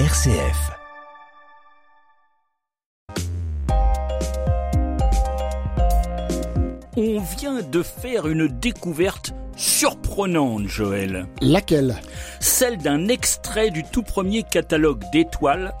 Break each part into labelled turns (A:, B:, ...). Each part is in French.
A: RCF.
B: On vient de faire une découverte surprenante, Joël.
C: Laquelle?
B: Celle d'un extrait du tout premier catalogue d'étoiles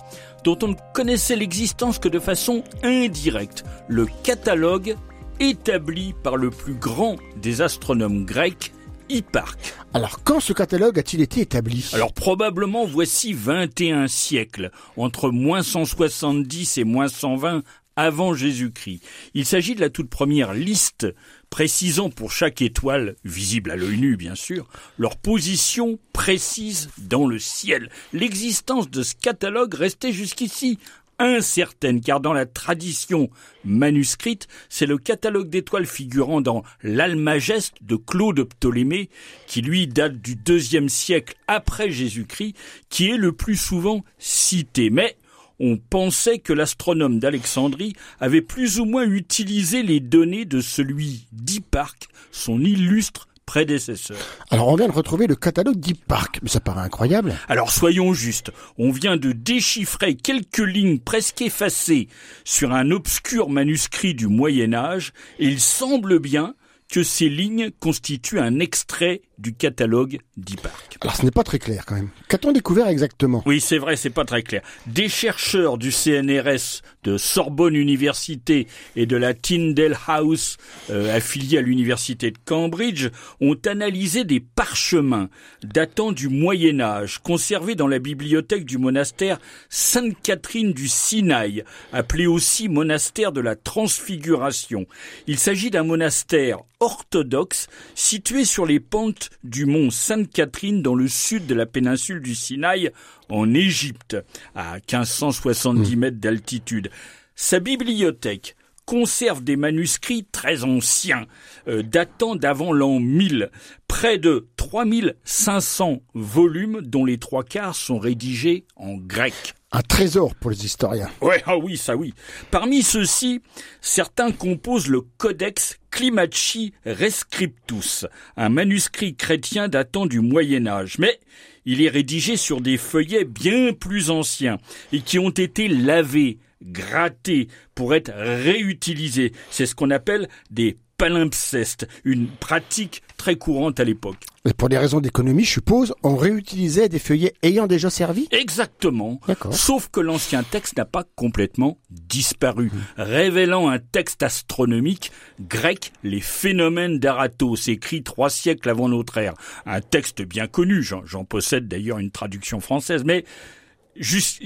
B: dont on ne connaissait l'existence que de façon indirecte. Le catalogue établi par le plus grand des astronomes grecs, Hipparque.
C: Alors quand ce catalogue a-t-il été établi?
B: Alors probablement voici 21 siècles, entre moins 170 et moins 120 avant Jésus-Christ. Il s'agit de la toute première liste précisant pour chaque étoile, visible à l'œil nu bien sûr, leur position précise dans le ciel. L'existence de ce catalogue restait jusqu'ici incertaine, car dans la tradition manuscrite, c'est le catalogue d'étoiles figurant dans l'Almageste de Claude Ptolémée, qui lui date du deuxième siècle après Jésus-Christ, qui est le plus souvent cité. Mais on pensait que l'astronome d'Alexandrie avait plus ou moins utilisé les données de celui d'Hipparque, son illustre prédécesseur.
C: Alors on vient de retrouver le catalogue d'Hipparque, mais ça paraît incroyable.
B: Alors soyons justes, on vient de déchiffrer quelques lignes presque effacées sur un obscur manuscrit du Moyen Âge, et il semble bien que ces lignes constituent un extrait du catalogue d'Hipparque.
C: Alors ce n'est pas très clair quand même. Qu'a-t-on découvert exactement?
B: Oui, c'est vrai, c'est pas très clair. Des chercheurs du CNRS de Sorbonne Université et de la Tyndale House, euh, affiliée à l'université de Cambridge, ont analysé des parchemins datant du Moyen Âge, conservés dans la bibliothèque du monastère Sainte-Catherine du Sinaï, appelé aussi monastère de la Transfiguration. Il s'agit d'un monastère orthodoxe situé sur les pentes du mont Sainte-Catherine dans le sud de la péninsule du Sinaï en Égypte, à 1570 mètres d'altitude. Sa bibliothèque conserve des manuscrits très anciens, euh, datant d'avant l'an 1000, près de 3500 volumes dont les trois quarts sont rédigés en grec.
C: Un trésor pour les historiens.
B: Ouais, ah oui, ça oui. Parmi ceux-ci, certains composent le Codex Climaci Rescriptus, un manuscrit chrétien datant du Moyen Âge, mais il est rédigé sur des feuillets bien plus anciens et qui ont été lavés, grattés pour être réutilisés. C'est ce qu'on appelle des palimpsestes, une pratique très courante à l'époque.
C: Et pour des raisons d'économie, je suppose, on réutilisait des feuillets ayant déjà servi?
B: Exactement.
C: D'accord.
B: Sauf que l'ancien texte n'a pas complètement disparu, révélant un texte astronomique grec, les phénomènes d'Aratos, écrit trois siècles avant notre ère. Un texte bien connu, j'en possède d'ailleurs une traduction française, mais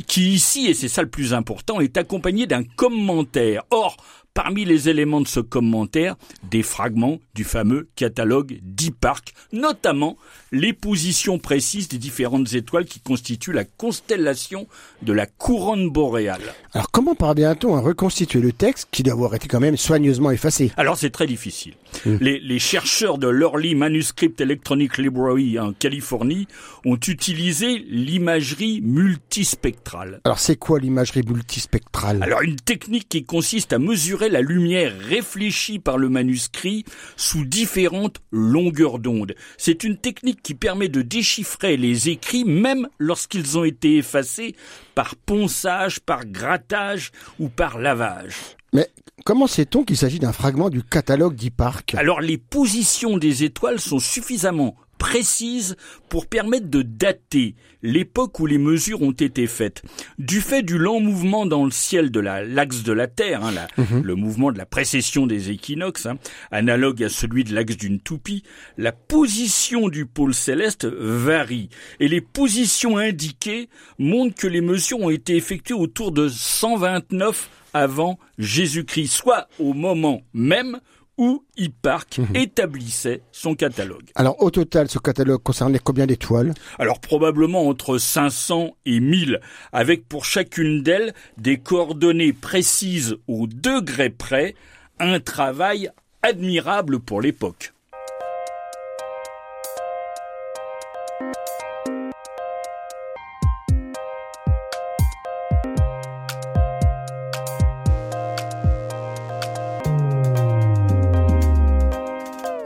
B: qui ici, et c'est ça le plus important, est accompagné d'un commentaire. Or, parmi les éléments de ce commentaire, des fragments du fameux catalogue d'Hipparque, notamment les positions précises des différentes étoiles qui constituent la constellation de la couronne boréale.
C: Alors comment parvient-on à reconstituer le texte qui doit avoir été quand même soigneusement effacé?
B: Alors c'est très difficile. Les, les chercheurs de l'Early Manuscript Electronic Library en Californie ont utilisé l'imagerie multispectrale.
C: Alors c'est quoi l'imagerie multispectrale?
B: Alors une technique qui consiste à mesurer la lumière réfléchie par le manuscrit sous différentes longueurs d'onde. C'est une technique qui permet de déchiffrer les écrits même lorsqu'ils ont été effacés par ponçage, par grattage ou par lavage.
C: Mais comment sait-on qu'il s'agit d'un fragment du catalogue d'Hipparque
B: Alors les positions des étoiles sont suffisamment précises pour permettre de dater l'époque où les mesures ont été faites. Du fait du lent mouvement dans le ciel de la- l'axe de la Terre, hein, la- le mouvement de la précession des équinoxes, hein, analogue à celui de l'axe d'une toupie, la position du pôle céleste varie. Et les positions indiquées montrent que les mesures ont été effectuées autour de 129 avant Jésus-Christ, soit au moment même où Hipparque établissait son catalogue.
C: Alors au total, ce catalogue concernait combien d'étoiles?
B: Alors probablement entre 500 et 1000, avec pour chacune d'elles des coordonnées précises au degré près, un travail admirable pour l'époque.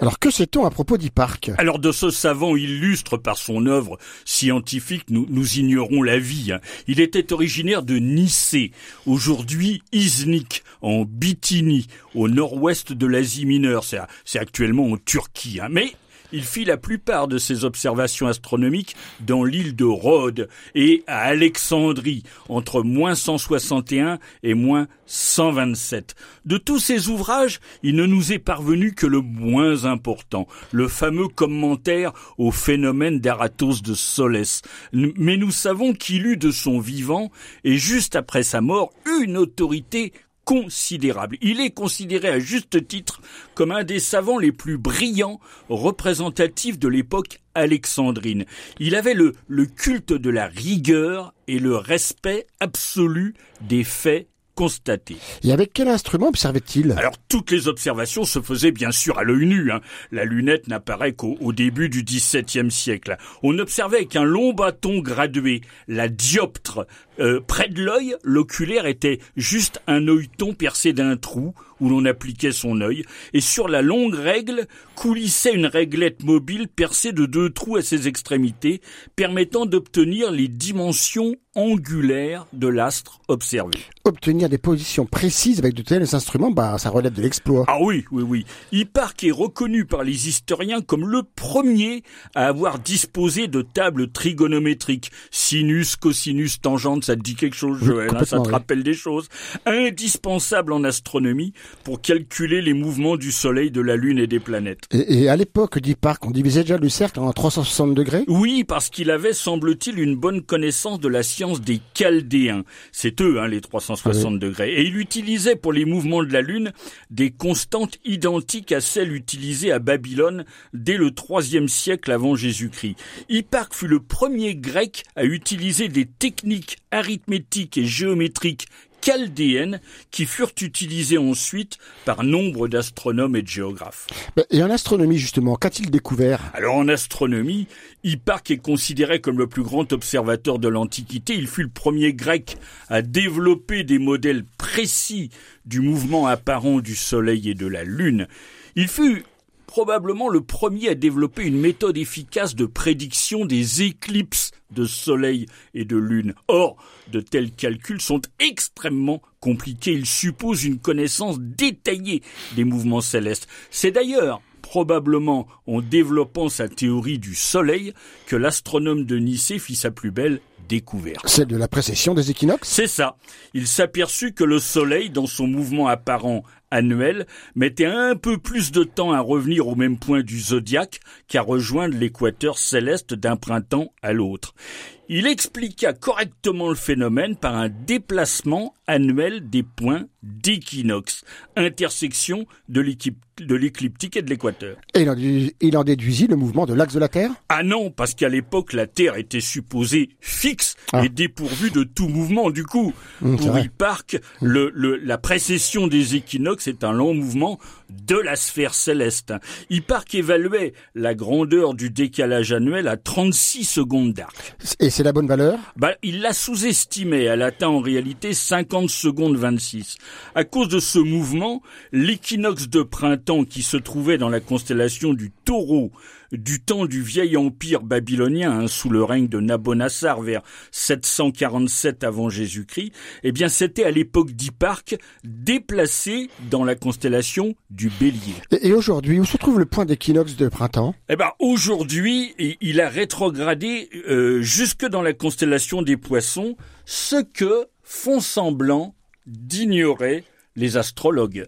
C: Alors que sait-on à propos d'Hipparque
B: Alors de ce savant illustre par son œuvre scientifique, nous, nous ignorons la vie. hein. Il était originaire de Nicée, aujourd'hui Iznik, en Bithynie, au nord-ouest de l'Asie mineure. C'est actuellement en Turquie. hein. Mais il fit la plupart de ses observations astronomiques dans l'île de Rhodes et à Alexandrie, entre moins 161 et moins 127. De tous ces ouvrages, il ne nous est parvenu que le moins important, le fameux commentaire au phénomène d'Aratos de Solès. Mais nous savons qu'il eut de son vivant, et juste après sa mort, une autorité considérable. Il est considéré à juste titre comme un des savants les plus brillants représentatifs de l'époque alexandrine. Il avait le, le culte de la rigueur et le respect absolu des faits constatés.
C: Et avec quel instrument observait-il?
B: Alors toutes les observations se faisaient bien sûr à l'œil nu. hein. La lunette n'apparaît qu'au au début du XVIIe siècle. On observait avec un long bâton gradué, la dioptre. Euh, près de l'œil, l'oculaire était juste un œilleton percé d'un trou où l'on appliquait son œil, et sur la longue règle coulissait une réglette mobile percée de deux trous à ses extrémités, permettant d'obtenir les dimensions angulaires de l'astre observé.
C: Obtenir des positions précises avec de tels instruments, bah ça relève de l'exploit.
B: Ah oui, oui, oui. Hipparque est reconnu par les historiens comme le premier à avoir disposé de tables trigonométriques. Sinus, cosinus, tangente, ça te dit quelque chose,
C: Oui,
B: Joël, hein, ça te
C: oui.
B: rappelle des choses. Indispensable en astronomie pour calculer les mouvements du Soleil, de la Lune et des planètes.
C: Et, et à l'époque d'Hipparque, on divisait déjà le cercle en 360 degrés?
B: Oui, parce qu'il avait, semble-t-il, une bonne connaissance de la science des Chaldéens. C'est eux, hein, les 360 degrés. Et il utilisait pour les mouvements de la Lune des constantes identiques à celles utilisées à Babylone dès le IIIe siècle avant Jésus-Christ. Hipparque fut le premier grec à utiliser des techniques arithmétiques et géométriques chaldéennes qui furent utilisées ensuite par nombre d'astronomes et de géographes.
C: Ben, Et en astronomie, justement, qu'a-t-il découvert?
B: Alors en astronomie, Hipparque est considéré comme le plus grand observateur de l'Antiquité. Il fut le premier grec à développer des modèles précis du mouvement apparent du Soleil et de la Lune. Il fut probablement le premier à développer une méthode efficace de prédiction des éclipses de Soleil et de Lune. Or, de tels calculs sont extrêmement compliqués. Ils supposent une connaissance détaillée des mouvements célestes. C'est d'ailleurs probablement en développant sa théorie du Soleil que l'astronome de Nicée fit sa plus belle découverte.
C: Celle de la précession des équinoxes?
B: C'est ça. Il s'aperçut que le Soleil, dans son mouvement apparent annuel, mettait un peu plus de temps à revenir au même point du zodiaque qu'à rejoindre l'équateur céleste d'un printemps à l'autre. Il expliqua correctement le phénomène par un déplacement annuel des points d'équinoxe, intersection de l'écliptique et de l'équateur.
C: Et il en, dé- il en déduisit le mouvement de l'axe de la Terre?
B: Ah non, parce qu'à l'époque, la Terre était supposée fixe
C: Ah.
B: et dépourvue de tout mouvement. Du coup,
C: Hum,
B: pour. Hipparque, le, le- la précession des équinoxes est un long mouvement de la sphère céleste. Hipparque évaluait la grandeur du décalage annuel à 36 secondes d'arc.
C: Et c'est la bonne valeur?
B: Bah, il la sous-estimait. Elle atteint en réalité 50 secondes 26. À cause de ce mouvement, l'équinoxe de printemps qui se trouvait dans la constellation du taureau du temps du vieil empire babylonien, hein, sous le règne de Nabonassar vers 747 avant Jésus-Christ, eh bien, c'était à l'époque d'Hipparque déplacé dans la constellation du bélier.
C: Et, et aujourd'hui, où se trouve le point d'équinoxe de printemps?
B: Eh ben aujourd'hui, il a rétrogradé euh, jusque dans la constellation des Poissons, ce que font semblant d'ignorer les astrologues.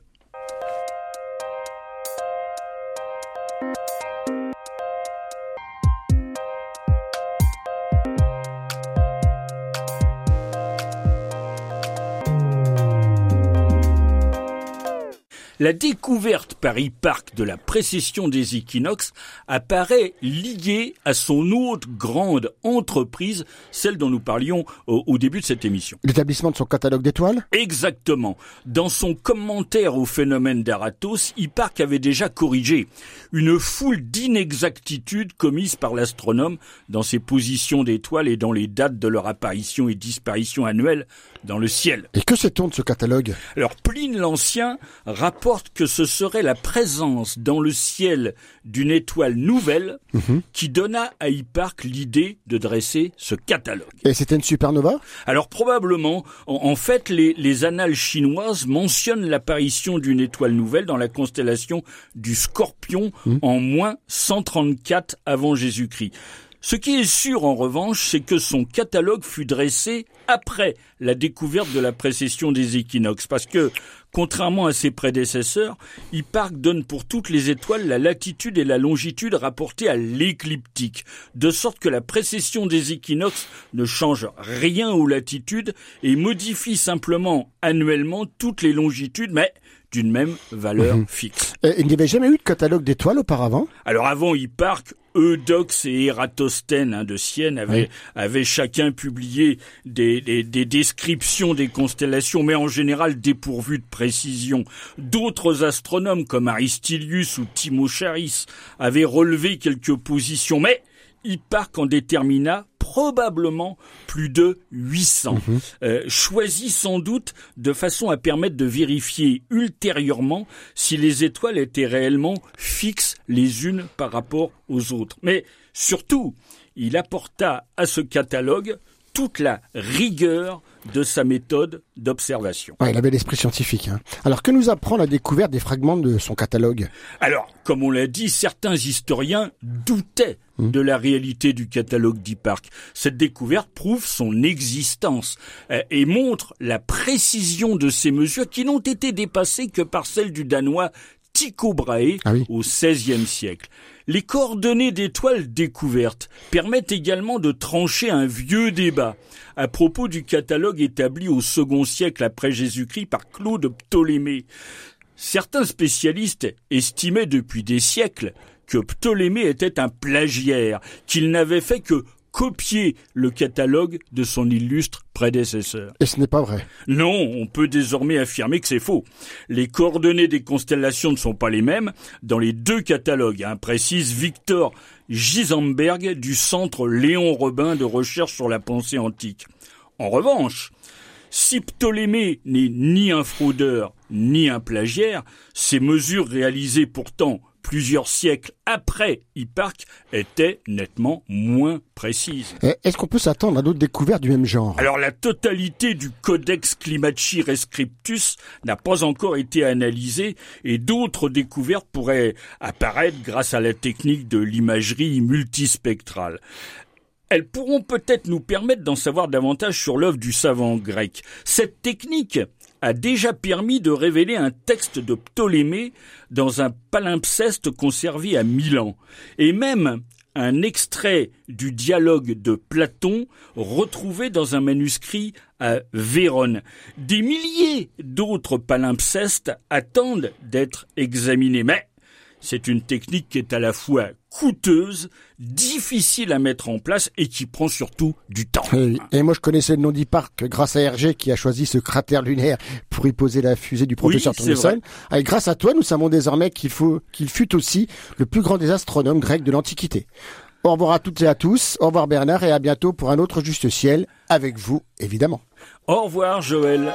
B: La découverte par Hipparque de la précession des équinoxes apparaît liée à son autre grande entreprise, celle dont nous parlions au, au début de cette émission.
C: L'établissement de son catalogue d'étoiles?
B: Exactement. Dans son commentaire au phénomène d'Aratos, Hipparque avait déjà corrigé une foule d'inexactitudes commises par l'astronome dans ses positions d'étoiles et dans les dates de leur apparition et disparition annuelles dans le ciel.
C: Et que sait-on de ce catalogue?
B: Alors Pline l'Ancien rapporte que ce serait la présence dans le ciel d'une étoile nouvelle
C: Mhm.
B: qui donna à Hipparque l'idée de dresser ce catalogue.
C: Et c'était une supernova?
B: Alors probablement, en, en fait, les, les annales chinoises mentionnent l'apparition d'une étoile nouvelle dans la constellation du Scorpion en moins 134 avant Jésus-Christ. Ce qui est sûr en revanche, c'est que son catalogue fut dressé après la découverte de la précession des équinoxes, parce que, contrairement à ses prédécesseurs, Hipparque donne pour toutes les étoiles la latitude et la longitude rapportées à l'écliptique, de sorte que la précession des équinoxes ne change rien aux latitudes et modifie simplement annuellement toutes les longitudes, mais d'une même valeur fixe.
C: Euh, Il n'y avait jamais eu de catalogue d'étoiles auparavant?
B: Alors avant Hipparque, Eudoxe et Ératosthène hein, de Sienne avaient,
C: Oui.
B: avaient chacun publié des, des- des descriptions des constellations, mais en général dépourvues de précision. D'autres astronomes comme Aristilius ou Timocharis avaient relevé quelques positions, mais Hipparque en détermina probablement plus de 800, euh, choisis sans doute de façon à permettre de vérifier ultérieurement si les étoiles étaient réellement fixes les unes par rapport aux autres. Mais surtout, il apporta à ce catalogue toute la rigueur de sa méthode d'observation.
C: Ouais, Il avait l'esprit scientifique. hein. Alors que nous apprend la découverte des fragments de son catalogue?
B: Alors, comme on l'a dit, certains historiens doutaient de la réalité du catalogue d'Hipparque. Cette découverte prouve son existence euh, et montre la précision de ces mesures qui n'ont été dépassées que par celles du Danois Tycho Brahe
C: Ah oui.
B: au XVIe siècle. Les coordonnées d'étoiles découvertes permettent également de trancher un vieux débat à propos du catalogue établi au second siècle après Jésus-Christ par Claude Ptolémée. Certains spécialistes estimaient depuis des siècles que Ptolémée était un plagiaire, qu'il n'avait fait que copier le catalogue de son illustre prédécesseur.
C: Et ce n'est pas vrai.
B: Non, on peut désormais affirmer que c'est faux. Les coordonnées des constellations ne sont pas les mêmes dans les deux catalogues, hein, précise Victor Gisenberg du Centre Léon Robin de recherche sur la pensée antique. En revanche, si Ptolémée n'est ni un fraudeur ni un plagiaire, ces mesures réalisées pourtant plusieurs siècles après Hipparque étaient nettement moins précises.
C: Eh, Est-ce qu'on peut s'attendre à d'autres découvertes du même genre?
B: Alors la totalité du Codex Climaci Rescriptus n'a pas encore été analysée et d'autres découvertes pourraient apparaître grâce à la technique de l'imagerie multispectrale. Elles pourront peut-être nous permettre d'en savoir davantage sur l'œuvre du savant grec. Cette technique a déjà permis de révéler un texte de Ptolémée dans un palimpseste conservé à Milan, et même un extrait du dialogue de Platon retrouvé dans un manuscrit à Vérone. Des milliers d'autres palimpsestes attendent d'être examinés, mais c'est une technique qui est à la fois coûteuse, difficile à mettre en place et qui prend surtout du temps.
C: Oui. Et moi, je connaissais le nom d'Hipparque grâce à Hergé qui a choisi ce cratère lunaire pour y poser la fusée du professeur
B: Oui,
C: Thomson. Et grâce à toi, nous savons désormais qu'il faut qu'il fut aussi le plus grand des astronomes grecs de l'Antiquité. Au revoir à toutes et à tous. Au revoir Bernard et à bientôt pour un autre Juste Ciel avec vous, évidemment.
B: Au revoir Joël.